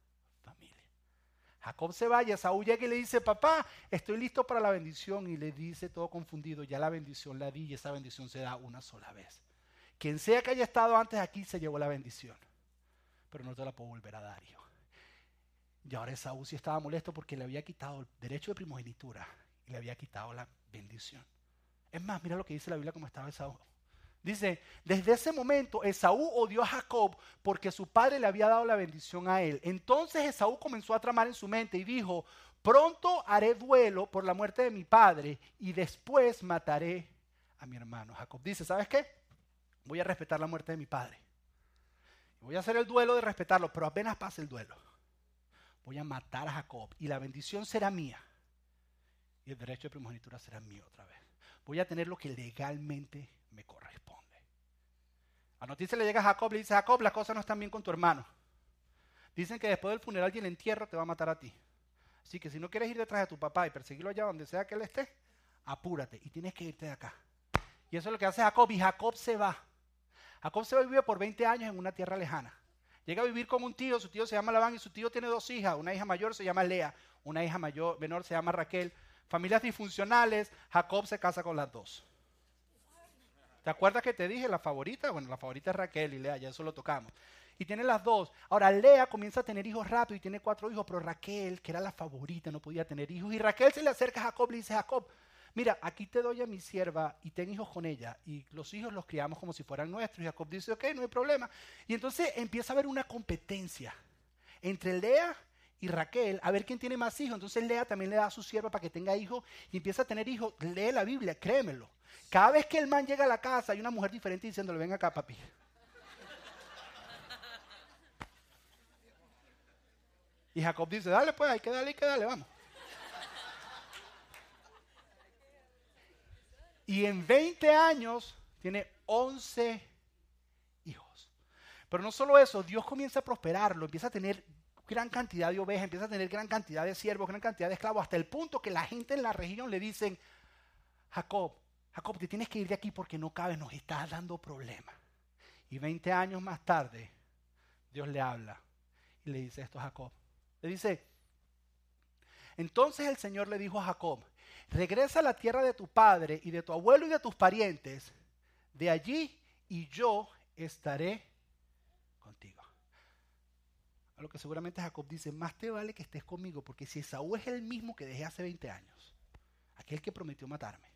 Speaker 1: Jacob se va y Saúl llega y le dice, papá, estoy listo para la bendición. Y le dice todo confundido, ya la bendición la di y esa bendición se da una sola vez. Quien sea que haya estado antes aquí se llevó la bendición. Pero no te la puedo volver a dar, hijo. Y ahora Saúl sí estaba molesto porque le había quitado el derecho de primogenitura y le había quitado la bendición. Es más, mira lo que dice la Biblia como estaba Saúl. Dice, desde ese momento Esaú odió a Jacob porque su padre le había dado la bendición a él. Entonces Esaú comenzó a tramar en su mente y dijo, pronto haré duelo por la muerte de mi padre y después mataré a mi hermano. Jacob dice, ¿sabes qué? Voy a respetar la muerte de mi padre. Voy a hacer el duelo de respetarlo, pero apenas pase el duelo. Voy a matar a Jacob y la bendición será mía. Y el derecho de primogenitura será mío otra vez. Voy a tener lo que legalmente me corresponde. La noticia le llega a Jacob, le dice, Jacob, las cosas no están bien con tu hermano. Dicen que después del funeral y el entierro te va a matar a ti. Así que si no quieres ir detrás de tu papá y perseguirlo allá donde sea que él esté, apúrate y tienes que irte de acá. Y eso es lo que hace Jacob y Jacob se va. Jacob se vivir por 20 años en una tierra lejana. Llega a vivir con un tío, su tío se llama Labán y su tío tiene dos hijas. Una hija mayor se llama Lea, una hija mayor, menor se llama Raquel. Familias disfuncionales, Jacob se casa con las dos. ¿Te acuerdas que te dije la favorita? Bueno, la favorita es Raquel y Lea, ya eso lo tocamos. Y tiene las dos. Ahora Lea comienza a tener hijos rápido y tiene cuatro hijos, pero Raquel, que era la favorita, no podía tener hijos. Y Raquel se le acerca a Jacob y le dice, Jacob, mira, aquí te doy a mi sierva y ten hijos con ella. Y los hijos los criamos como si fueran nuestros. Y Jacob dice, ok, no hay problema. Y entonces empieza a haber una competencia entre Lea y Raquel a ver quién tiene más hijos. Entonces Lea también le da a su sierva para que tenga hijos y empieza a tener hijos. Lee la Biblia, créemelo. Cada vez que el man llega a la casa hay una mujer diferente diciéndole, ven acá, papi. Y Jacob dice, dale pues, hay que darle, que darle, vamos. Y en 20 años tiene 11 hijos. Pero no solo eso, Dios comienza a prosperarlo, empieza a tener gran cantidad de ovejas, empieza a tener gran cantidad de siervos, gran cantidad de esclavos, hasta el punto que la gente en la región le dicen, Jacob, Jacob, te tienes que ir de aquí porque no cabe, nos estás dando problemas. Y 20 años más tarde, Dios le habla y le dice esto a Jacob. Le dice, entonces el Señor le dijo a Jacob, regresa a la tierra de tu padre y de tu abuelo y de tus parientes, de allí y yo estaré contigo. A lo que seguramente Jacob dice, más te vale que estés conmigo, porque si Esaú es el mismo que dejé hace 20 años, aquel que prometió matarme,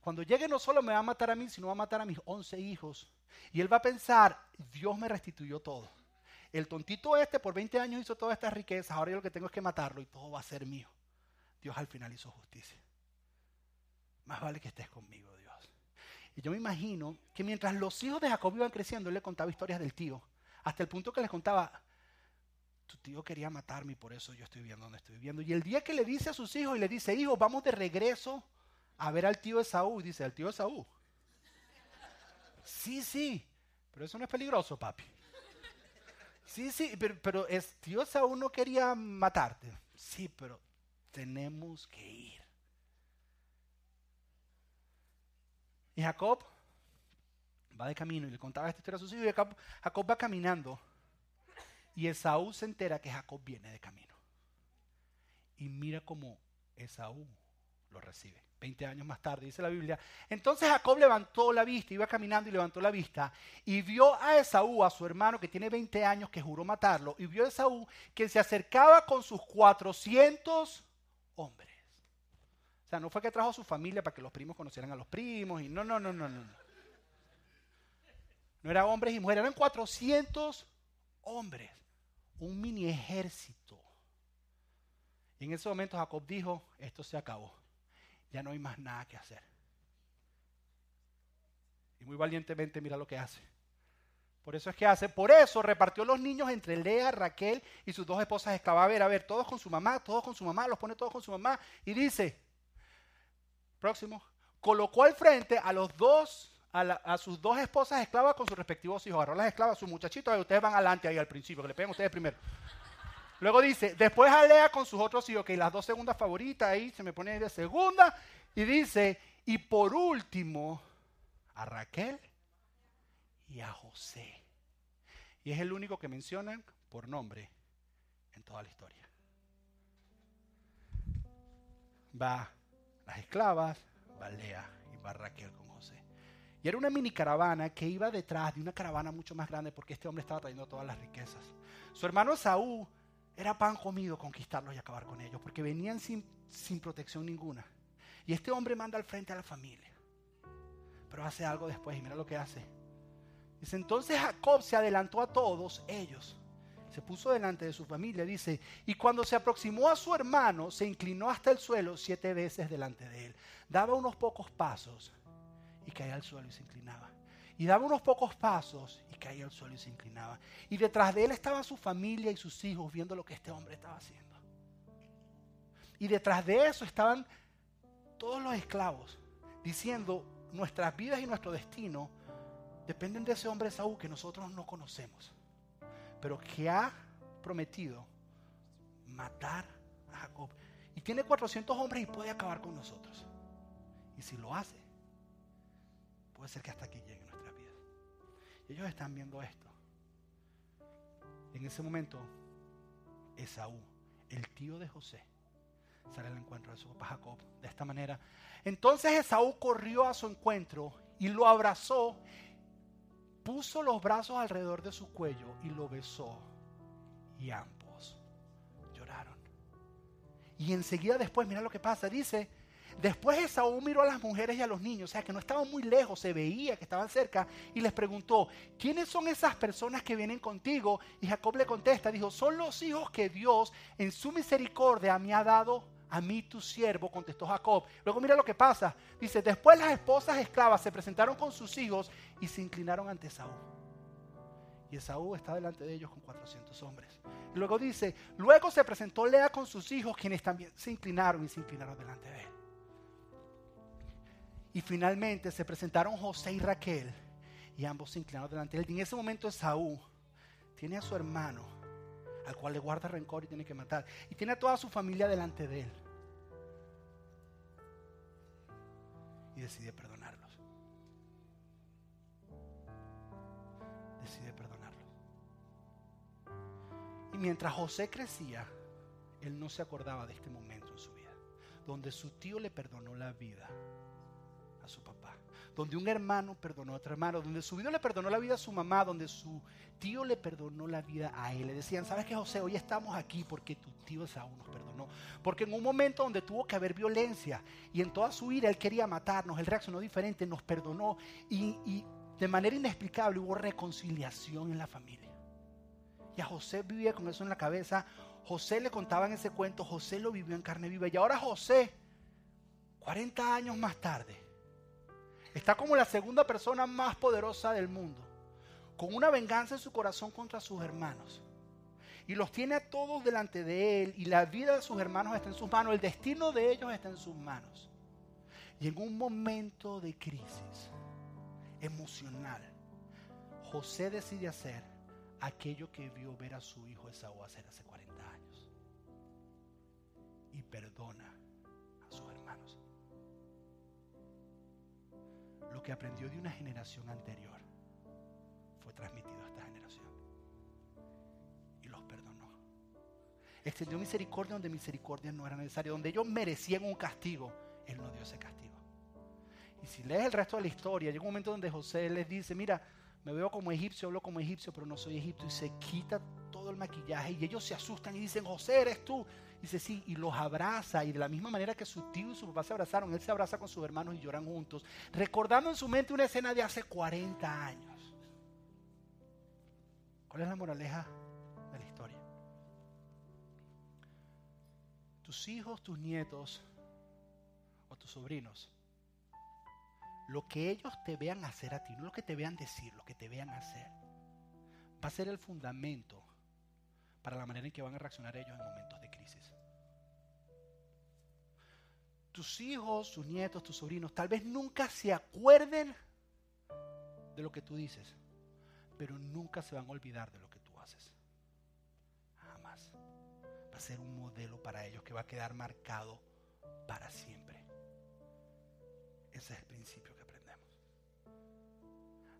Speaker 1: cuando llegue no solo me va a matar a mí, sino va a matar a mis 11 hijos. Y él va a pensar, Dios me restituyó todo. El tontito este por 20 años hizo todas estas riquezas, ahora yo lo que tengo es que matarlo y todo va a ser mío. Dios al final hizo justicia. Más vale que estés conmigo, Dios. Y yo me imagino que mientras los hijos de Jacob iban creciendo, él le contaba historias del tío, hasta el punto que les contaba, tu tío quería matarme y por eso yo estoy viendo donde estoy viviendo. Y el día que le dice a sus hijos y le dice, hijo, vamos de regreso a ver al tío Esaú, dice, al tío Esaú. Sí, sí, pero eso no es peligroso, papi. Sí, sí, pero, pero es, tío Esaú no quería matarte. Sí, pero tenemos que ir. Y Jacob va de camino y le contaba esta historia a sus hijos y Jacob, Jacob va caminando. Y Esaú se entera que Jacob viene de camino. Y mira cómo Esaú lo recibe. 20 años más tarde, dice la Biblia. Entonces Jacob levantó la vista, iba caminando y levantó la vista, y vio a Esaú, a su hermano que tiene 20 años, que juró matarlo, y vio a Esaú que se acercaba con sus 400 hombres. O sea, no fue que trajo a su familia para que los primos conocieran a los primos, y no, no, no, no, no. No eran hombres y mujeres, eran 400 hombres, un mini ejército. Y en ese momento Jacob dijo, esto se acabó ya no hay más nada que hacer. Y muy valientemente mira lo que hace. Por eso es que hace, por eso repartió los niños entre Lea, Raquel y sus dos esposas esclavas. A ver, a ver, todos con su mamá, todos con su mamá, los pone todos con su mamá. Y dice, próximo, colocó al frente a los dos, a, sus dos esposas esclavas con sus respectivos hijos. Agarró las esclavas, sus muchachitos, y ustedes van adelante ahí al principio, que le peguen ustedes primero. Luego dice, después a Lea con sus otros hijos, que las dos segundas favoritas ahí se me pone de segunda. Y dice, y por último, a Raquel y a José. Y es el único que mencionan por nombre en toda la historia. Va las esclavas, va Lea y va Raquel con José. Y era una mini caravana que iba detrás de una caravana mucho más grande porque este hombre estaba trayendo todas las riquezas. Su hermano Saúl era pan comido conquistarlos y acabar con ellos, porque venían sin, sin protección ninguna. Y este hombre manda al frente a la familia. Pero hace algo después y mira lo que hace. Dice, entonces Jacob se adelantó a todos ellos. Se puso delante de su familia, dice, y cuando se aproximó a su hermano, se inclinó hasta el suelo siete veces delante de él. Daba unos pocos pasos y caía al suelo y se inclinaba. Y daba unos pocos pasos y caía al suelo y se inclinaba. Y detrás de él estaba su familia y sus hijos viendo lo que este hombre estaba haciendo. Y detrás de eso estaban todos los esclavos diciendo, nuestras vidas y nuestro destino dependen de ese hombre Saúl que nosotros no conocemos, pero que ha prometido matar a Jacob. Y tiene 400 hombres y puede acabar con nosotros. Y si lo hace, puede ser que hasta aquí llegue ellos están viendo esto. En ese momento, Esaú, el tío de José, sale al encuentro de su papá Jacob de esta manera. Entonces Esaú corrió a su encuentro y lo abrazó, puso los brazos alrededor de su cuello y lo besó. Y ambos lloraron. Y enseguida después, mira lo que pasa, dice Después Esaú miró a las mujeres y a los niños, o sea que no estaban muy lejos, se veía que estaban cerca, y les preguntó, ¿quiénes son esas personas que vienen contigo? Y Jacob le contesta, dijo, son los hijos que Dios en su misericordia me ha dado a mí tu siervo, contestó Jacob. Luego mira lo que pasa, dice, después las esposas esclavas se presentaron con sus hijos y se inclinaron ante Esaú. Y Esaú está delante de ellos con 400 hombres. Luego dice, luego se presentó Lea con sus hijos, quienes también se inclinaron y se inclinaron delante de él. Y finalmente se presentaron José y Raquel y ambos se inclinaron delante de él. Y en ese momento Saúl tiene a su hermano, al cual le guarda rencor y tiene que matar. Y tiene a toda su familia delante de él. Y decide perdonarlos. Decide perdonarlos. Y mientras José crecía, él no se acordaba de este momento en su vida, donde su tío le perdonó la vida a su papá. Donde un hermano perdonó a otro hermano. Donde su vida le perdonó la vida a su mamá. Donde su tío le perdonó la vida a él. Le decían, ¿sabes qué, José? Hoy estamos aquí porque tu tío Esaú nos perdonó. Porque en un momento donde tuvo que haber violencia y en toda su ira él quería matarnos, él reaccionó diferente, nos perdonó y, y de manera inexplicable hubo reconciliación en la familia. Y a José vivía con eso en la cabeza. José le contaban ese cuento, José lo vivió en carne viva. Y ahora José, 40 años más tarde, está como la segunda persona más poderosa del mundo, con una venganza en su corazón contra sus hermanos. Y los tiene a todos delante de él y la vida de sus hermanos está en sus manos, el destino de ellos está en sus manos. Y en un momento de crisis emocional, José decide hacer aquello que vio ver a su hijo Esaú hacer hace 40 años. Y perdona que aprendió de una generación anterior fue transmitido a esta generación. Y los perdonó. Extendió misericordia donde misericordia no era necesaria. Donde ellos merecían un castigo, Él no dio ese castigo. Y si lees el resto de la historia, llega un momento donde José les dice, mira, me veo como egipcio, hablo como egipcio, pero no soy egipcio. Y se quita todo el maquillaje y ellos se asustan y dicen, José, eres tú. Dice, sí, y los abraza. Y de la misma manera que su tío y su papá se abrazaron, él se abraza con sus hermanos y lloran juntos, recordando en su mente una escena de hace 40 años. ¿Cuál es la moraleja de la historia? Tus hijos, tus nietos o tus sobrinos lo que ellos te vean hacer a ti, no lo que te vean decir, lo que te vean hacer, va a ser el fundamento para la manera en que van a reaccionar ellos en momentos de Tus hijos, tus nietos, tus sobrinos, tal vez nunca se acuerden de lo que tú dices, pero nunca se van a olvidar de lo que tú haces. Jamás. Va a ser un modelo para ellos que va a quedar marcado para siempre. Ese es el principio que aprendemos.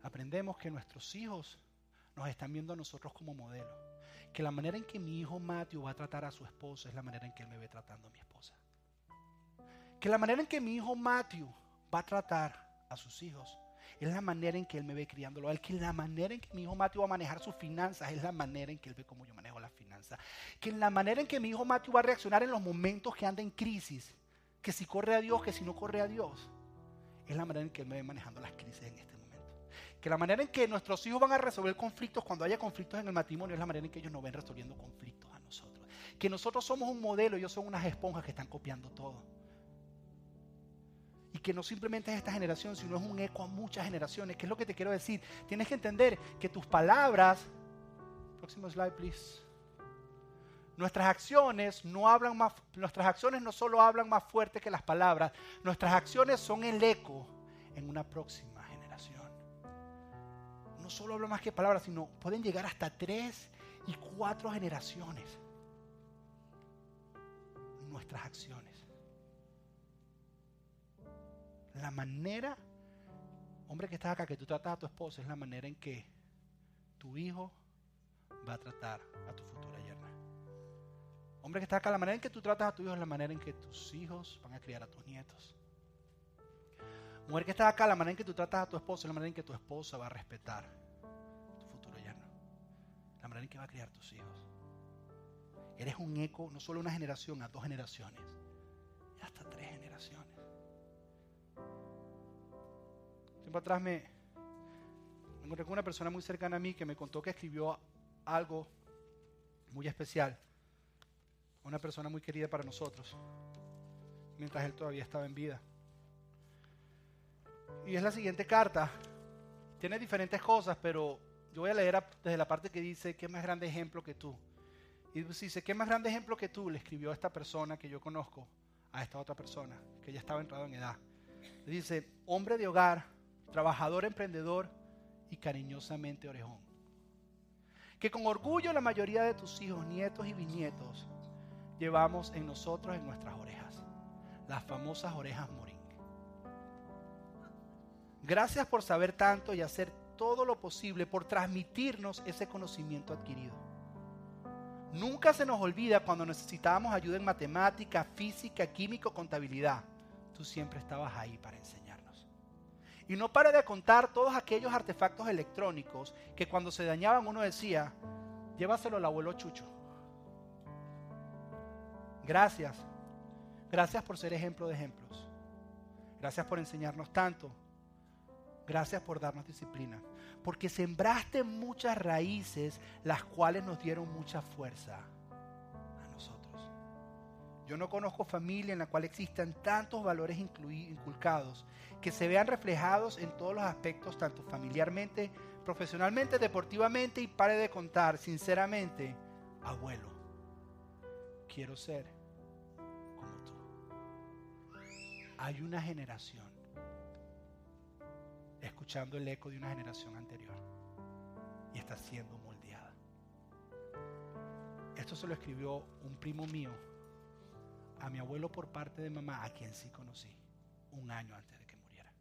Speaker 1: Aprendemos que nuestros hijos nos están viendo a nosotros como modelo. Que la manera en que mi hijo Matthew va a tratar a su esposa es la manera en que él me ve tratando a mi esposa. Que la manera en que mi hijo Matthew va a tratar a sus hijos es la manera en que él me ve criándolo. Que la manera en que mi hijo Matthew va a manejar sus finanzas es la manera en que él ve cómo yo manejo las finanzas. Que la manera en que mi hijo Matthew va a reaccionar en los momentos que anda en crisis. Que si corre a Dios, que si no corre a Dios es la manera en que Él me ve manejando las crisis en este momento. Que la manera en que nuestros hijos van a resolver conflictos cuando haya conflictos en el matrimonio es la manera en que ellos nos ven resolviendo conflictos a nosotros. Que nosotros somos un modelo, ellos son unas esponjas que están copiando todo. Que no simplemente es esta generación, sino es un eco a muchas generaciones. ¿Qué es lo que te quiero decir? Tienes que entender que tus palabras... Próximo slide, please. Nuestras acciones no hablan más, nuestras acciones no solo hablan más fuerte que las palabras, nuestras acciones son el eco en una próxima generación. No solo hablan más que palabras, sino pueden llegar hasta tres y cuatro generaciones. Nuestras acciones. La manera, hombre que estás acá, que tú tratas a tu esposa, es la manera en que tu hijo va a tratar a tu futura yerna. Hombre que está acá, la manera en que tú tratas a tu hijo es la manera en que tus hijos van a criar a tus nietos. Mujer que está acá, la manera en que tú tratas a tu esposa es la manera en que tu esposa va a respetar a tu futuro yerno. La manera en que va a criar tus hijos. Eres un eco, no solo una generación, a dos generaciones. Hasta tres Tiempo atrás me, encontré con una persona muy cercana a mí que me contó que escribió algo muy especial una persona muy querida para nosotros, mientras él todavía estaba en vida. Y es la siguiente carta. Tiene diferentes cosas, pero yo voy a leer desde la parte que dice, ¿qué más grande ejemplo que tú? Y dice, ¿qué más grande ejemplo que tú? Le escribió a esta persona que yo conozco, a esta otra persona, que ya estaba entrado en edad. dice, hombre de hogar, trabajador, emprendedor y cariñosamente orejón. Que con orgullo la mayoría de tus hijos, nietos y bisnietos llevamos en nosotros, en nuestras orejas. Las famosas orejas morín. Gracias por saber tanto y hacer todo lo posible por transmitirnos ese conocimiento adquirido. Nunca se nos olvida cuando necesitábamos ayuda en matemática, física, química o contabilidad. Tú siempre estabas ahí para enseñarnos. Y no pare de contar todos aquellos artefactos electrónicos que cuando se dañaban uno decía, llévaselo al abuelo Chucho. Gracias. Gracias por ser ejemplo de ejemplos. Gracias por enseñarnos tanto. Gracias por darnos disciplina. Porque sembraste muchas raíces las cuales nos dieron mucha fuerza. Yo no conozco familia en la cual existan tantos valores inculcados que se vean reflejados en todos los aspectos, tanto familiarmente, profesionalmente, deportivamente y pare de contar, sinceramente, abuelo, quiero ser como tú. Hay una generación escuchando el eco de una generación anterior y está siendo moldeada. Esto se lo escribió un primo mío a mi abuelo por parte de mamá, a quien sí conocí, un año antes de que muriera.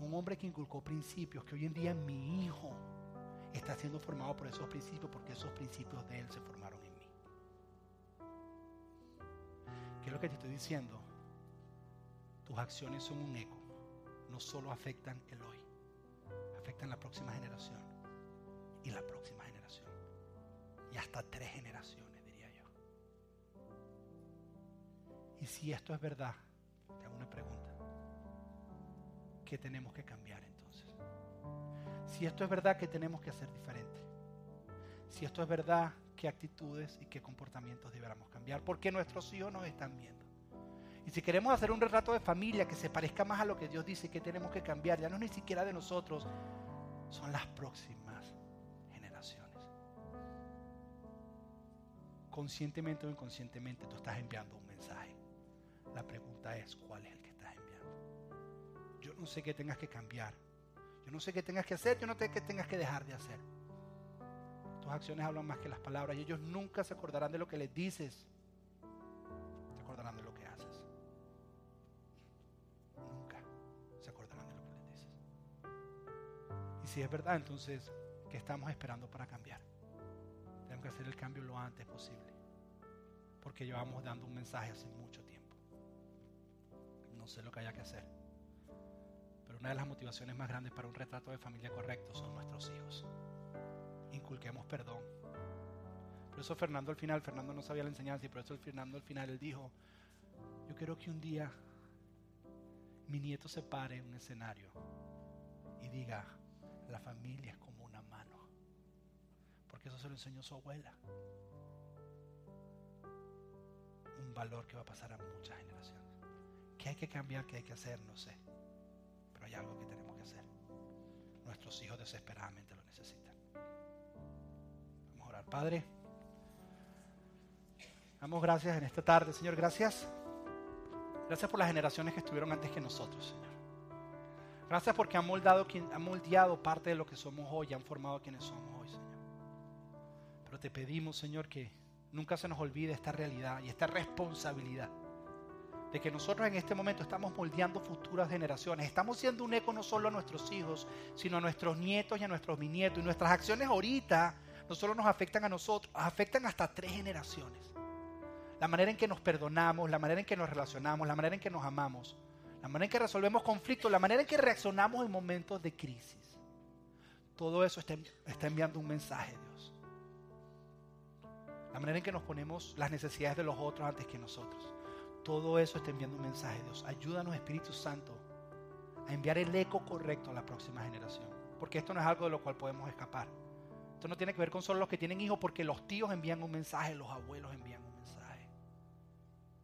Speaker 1: Un hombre que inculcó principios que hoy en día mi hijo está siendo formado por esos principios porque esos principios de él se formaron en mí. ¿Qué es lo que te estoy diciendo? Tus acciones son un eco no solo afectan el hoy, afectan la próxima generación y la próxima generación. Y hasta tres generaciones, Y si esto es verdad, te hago una pregunta. ¿Qué tenemos que cambiar entonces? Si esto es verdad, ¿qué tenemos que hacer diferente? Si esto es verdad, ¿qué actitudes y qué comportamientos deberíamos cambiar? Porque nuestros hijos nos están viendo. Y si queremos hacer un retrato de familia que se parezca más a lo que Dios dice que tenemos que cambiar, ya no es ni siquiera de nosotros, son las próximas generaciones. Conscientemente o inconscientemente tú estás enviando un mensaje. La pregunta es, ¿cuál es el que estás enviando? Yo no sé qué tengas que cambiar. Yo no sé qué tengas que hacer, yo no sé qué tengas que dejar de hacer. Tus acciones hablan más que las palabras y ellos nunca se acordarán de lo que les dices. Se acordarán de lo que si es verdad, entonces, ¿qué estamos esperando para cambiar? Tenemos que hacer el cambio lo antes posible. Porque llevamos dando un mensaje hace mucho tiempo. No sé lo que haya que hacer. Pero una de las motivaciones más grandes para un retrato de familia correcto son nuestros hijos. Inculquemos perdón. Por eso Fernando al final, Fernando no sabía la enseñanza y por eso Fernando al final él dijo, yo quiero que un día mi nieto se pare en un escenario y diga, la familia es como una mano. Porque eso se lo enseñó su abuela. Un valor que va a pasar a muchas generaciones. ¿Qué hay que cambiar? ¿Qué hay que hacer? No sé. Pero hay algo que tenemos que hacer. Nuestros hijos desesperadamente lo necesitan. Vamos a orar. Padre, damos gracias en esta tarde. Señor, gracias. Gracias por las generaciones que estuvieron antes que nosotros, Señor. Gracias porque han moldado, han moldeado parte de lo que somos hoy, han formado quienes somos hoy, Señor. Pero te pedimos, Señor, que nunca se nos olvide esta realidad y esta responsabilidad de que nosotros en este momento estamos moldeando futuras generaciones. Estamos siendo un eco no solo a nuestros hijos, sino a nuestros nietos y a nuestros bisnietos. Y nuestras acciones ahorita no solo nos afectan a nosotros, afectan hasta tres generaciones. La manera en que nos perdonamos, la manera en que nos relacionamos, la manera en que nos amamos la manera en que resolvemos conflictos, la manera en que reaccionamos en momentos de crisis. Todo eso está, enviando un mensaje, Dios. La manera en que nos ponemos las necesidades de los otros antes que nosotros todo eso está enviando un mensaje, Dios. Ayúdanos, Espíritu Santo, a enviar el eco correcto a la próxima generación. Porque esto no es algo de lo cual podemos escapar. Esto no tiene que ver con solo los que tienen hijos, porque los tíos envían un mensaje, los abuelos envían un mensaje.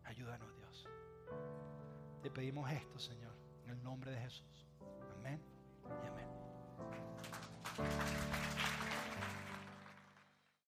Speaker 1: Ayúdanos, Dios. Te pedimos esto, Señor, en el nombre de Jesús. Amén y amén.